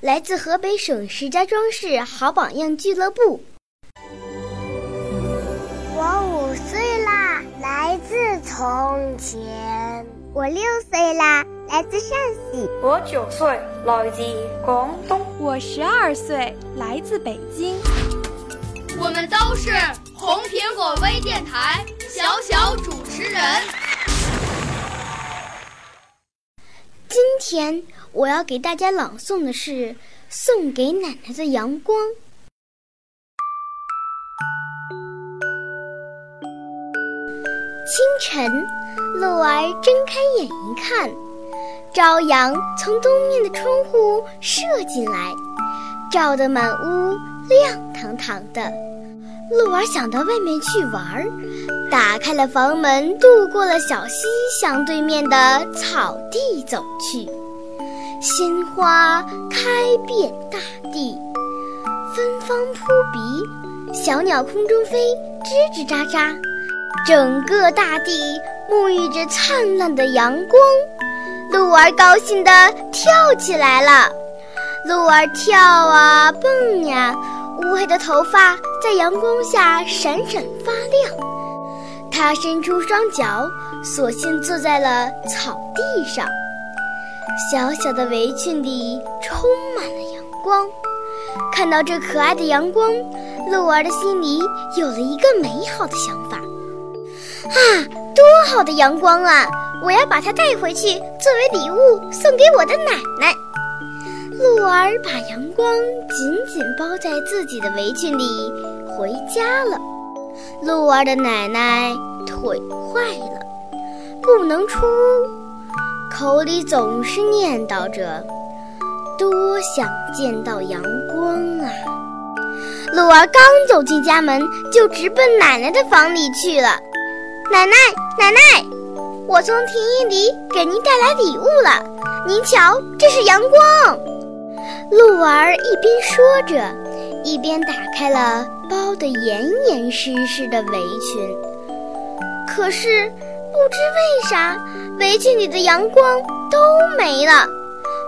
来自河北省石家庄市好榜样俱乐部。我五岁啦，来自从前。我六岁啦，来自陕西。我九岁，来自广东。我十二岁，来自北京。我们都是红苹果微电台小小主持人。今今天我要给大家朗诵的是《送给奶奶的阳光》。清晨，鹿儿睁开眼一看，朝阳从东面的窗户射进来，照得满屋亮堂堂的。鹿儿想到外面去玩儿，打开了房门，渡过了小溪，向对面的草地走去。鲜花开遍大地，芬芳扑鼻，小鸟空中飞，吱吱喳喳。整个大地沐浴着灿烂的阳光，鹿儿高兴地跳起来了。鹿儿跳啊蹦呀，乌黑的头发在阳光下闪闪发亮。它伸出双脚，索性坐在了草地上。小小的围裙里充满了阳光。看到这可爱的阳光，鹿儿的心里有了一个美好的想法。啊，多好的阳光啊！我要把它带回去作为礼物送给我的奶奶。鹿儿把阳光紧紧包在自己的围裙里，回家了。鹿儿的奶奶腿坏了，不能出屋，口里总是念叨着：“多想见到阳光啊！”鹿儿刚走进家门，就直奔奶奶的房里去了。奶奶，奶奶，我从田野里给您带来礼物了。您瞧，这是阳光。鹿儿一边说着，一边打开了包得严严实实的围裙。可是，不知为啥，围裙里的阳光都没了。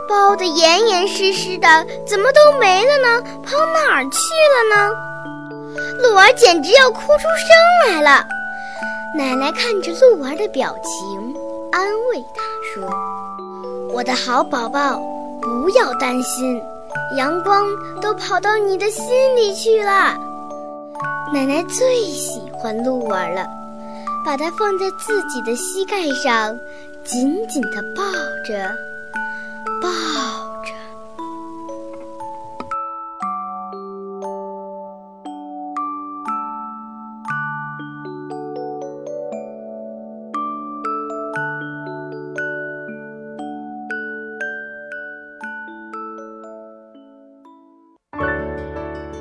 包得严严实实的，怎么都没了呢？跑哪儿去了呢？鹿儿简直要哭出声来了。奶奶看着鹿儿的表情，安慰他说：“我的好宝宝，不要担心，阳光都跑到你的心里去了。”奶奶最喜欢鹿儿了，把它放在自己的膝盖上，紧紧地抱着，